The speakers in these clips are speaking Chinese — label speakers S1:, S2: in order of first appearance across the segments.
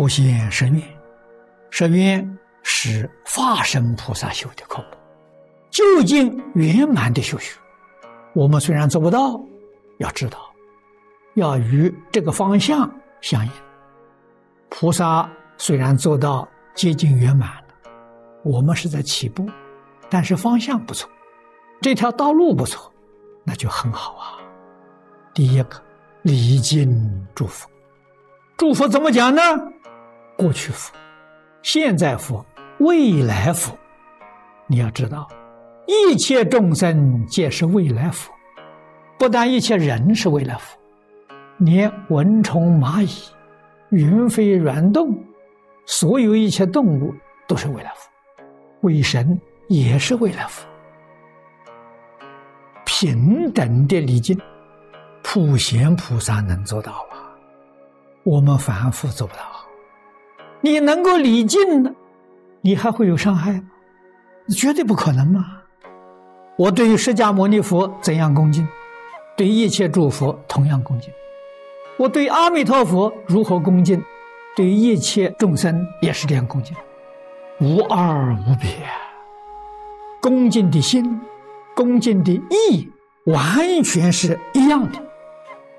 S1: 普贤十愿，十愿是化身菩萨修的科目，究竟圆满的修学。我们虽然做不到，要知道，要与这个方向相应。菩萨虽然做到接近圆满了，我们是在起步，但是方向不错，这条道路不错，那就很好啊。第一个，礼敬祝福，祝福怎么讲呢？过去佛、现在佛、未来佛，你要知道，一切众生皆是未来佛，不但一切人是未来佛，连蚊虫蚂蚁、云飞软动，所有一切动物都是未来佛，鬼神也是未来佛，平等的礼敬，普贤菩萨能做到啊，我们凡夫做不到。你能够礼敬呢？你还会有伤害吗？绝对不可能嘛！我对于释迦牟尼佛怎样恭敬，对一切诸佛同样恭敬；我对阿弥陀佛如何恭敬，对一切众生也是这样恭敬，无二无别。恭敬的心，恭敬的意，完全是一样的，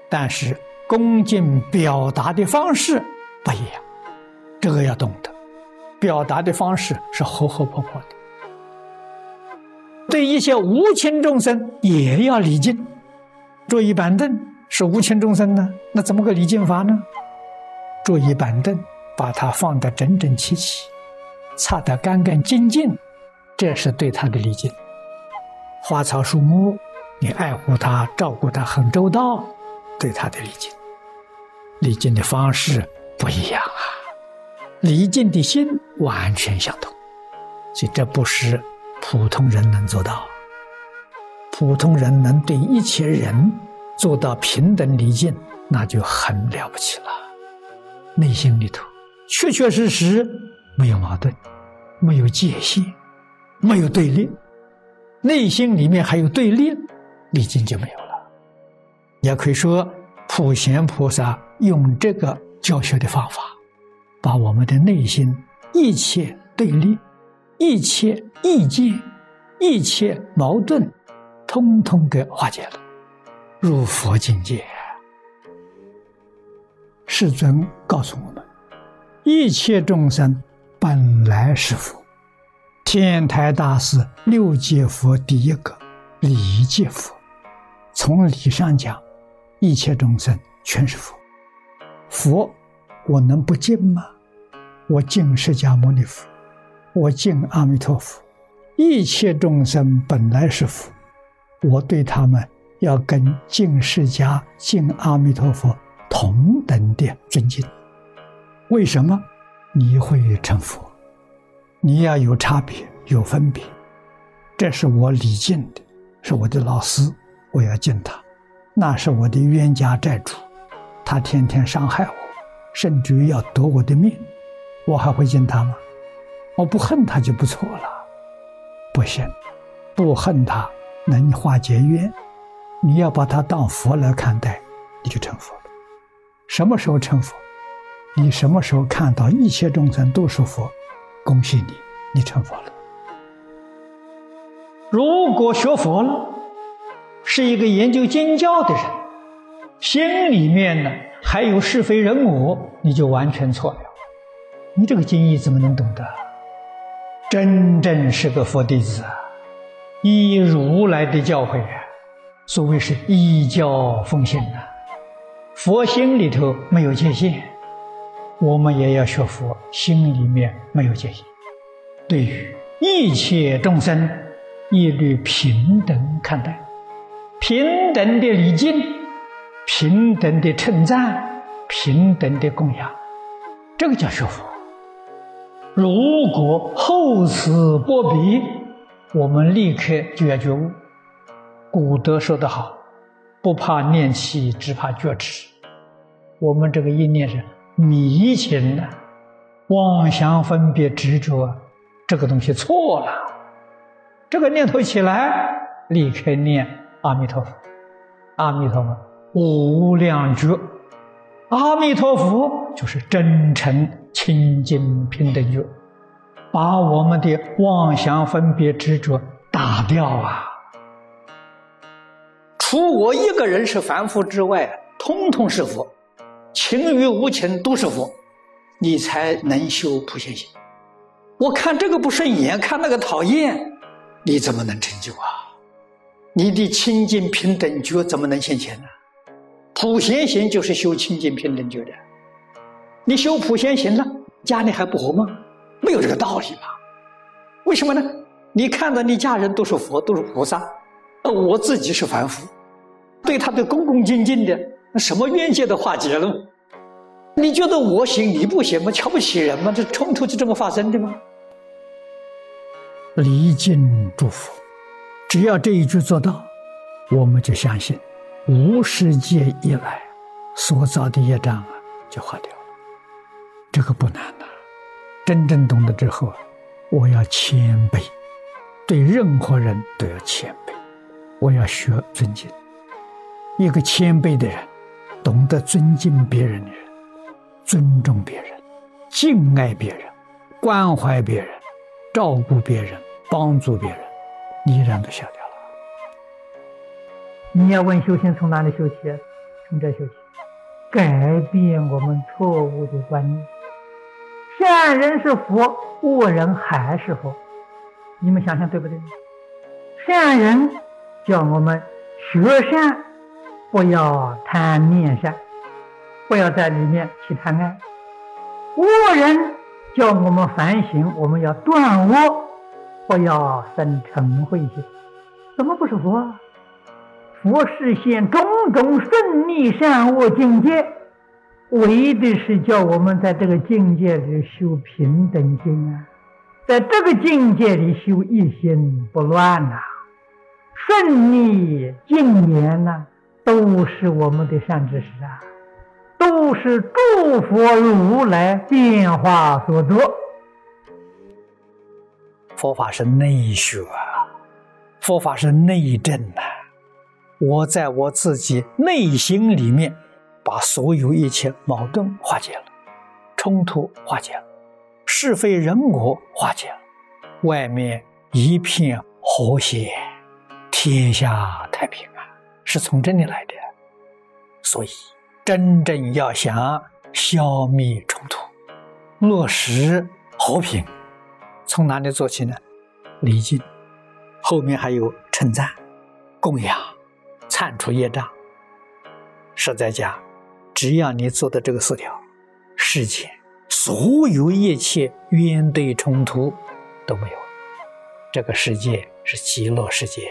S1: 但是恭敬表达的方式不一样。这个要懂得，表达的方式是活活泼泼的。对一些无情众生也要礼敬。坐椅板凳是无情众生呢，那怎么个礼敬法呢？坐椅板凳，把它放得整整齐齐，擦得干干净净，这是对他的礼敬。花草树木，你爱护它，照顾它很周到，对他的礼敬。礼敬的方式不一样啊。离境的心完全相同，所以这不是普通人能做到。普通人能对一切人做到平等礼敬，那就很了不起了。内心里头确确实实没有矛盾，没有界限，没有对立。内心里面还有对立，礼敬就没有了。也可以说，普贤菩萨用这个教学的方法。把我们的内心一切对立、一切意见、一切矛盾，通通给化解了，入佛境界。世尊告诉我们：一切众生本来是佛。天台大师六界佛第一个理界佛，从理上讲，一切众生全是佛。佛。我能不敬吗？我敬释迦牟尼佛，我敬阿弥陀佛，一切众生本来是佛，我对他们要跟敬释迦、敬阿弥陀佛同等的尊敬。为什么？你会成佛，你要有差别、有分别，这是我礼敬的，是我的老师，我要敬他；那是我的冤家债主，他天天伤害我。甚至于要夺我的命，我还会敬他吗？我不恨他就不错了。不行，不恨他能化解冤。你要把他当佛来看待，你就成佛了。什么时候成佛？你什么时候看到一切众生都是佛？恭喜你，你成佛了。如果学佛了，是一个研究经教的人，心里面呢？还有是非人我，你就完全错了。你这个经义怎么能懂得？真正是个佛弟子啊，依如来的教诲啊。所谓是依教奉行啊。佛心里头没有界限，我们也要学佛，心里面没有界限。对于一切众生，一律平等看待，平等的礼敬。平等的称赞，平等的供养，这个叫学佛。如果厚此薄彼，我们立刻就要觉悟。古德说得好：“不怕念起，只怕觉迟。”我们这个一念是迷情的，妄想分别执着，这个东西错了。这个念头起来，立刻念阿弥陀佛，阿弥陀佛。无量觉，阿弥陀佛就是真诚、清净、平等觉，把我们的妄想、分别、执着打掉啊！除我一个人是凡夫之外，通通是佛，情与无情都是佛，你才能修普贤行。我看这个不顺眼，看那个讨厌，你怎么能成就啊？你的清净平等觉怎么能现前呢？普贤行就是修清净平等觉的。你修普贤行了，家里还不和吗？没有这个道理吧？为什么呢？你看到你家人都是佛，都是菩萨，呃，我自己是凡夫，对他的恭恭敬敬的，那什么冤结都化解了。你觉得我行你不行吗？瞧不起人吗？这冲突就这么发生的吗？离境祝福，只要这一句做到，我们就相信。无世界以来所造的业障啊，就化掉了。这个不难呐。真正懂得之后，我要谦卑，对任何人都要谦卑。我要学尊敬。一个谦卑的人，懂得尊敬别人的人，尊重别人，敬爱别人，关怀别人，照顾别人，帮助别人，你然都晓得。
S2: 你要问修行从哪里修起？从这修起，改变我们错误的观念。善人是佛，恶人还是佛？你们想想对不对？善人叫我们学善，不要贪念善，不要在里面去贪爱；恶人叫我们反省，我们要断恶，不要生嗔恚心。怎么不是佛啊？佛实现种种顺利善恶境界，为的是叫我们在这个境界里修平等心啊，在这个境界里修一心不乱呐，顺利净言呐，都是我们的善知识啊，都是诸佛如来变化所得。
S1: 佛法是内学啊，佛法是内证呐。我在我自己内心里面，把所有一切矛盾化解了，冲突化解了，是非人我化解了，外面一片和谐，天下太平啊，是从这里来的。所以，真正要想消灭冲突，落实和平，从哪里做起呢？礼敬，后面还有称赞、供养。铲除业障，实在讲，只要你做的这个四条，世间所有一切冤对冲突都没有，这个世界是极乐世界。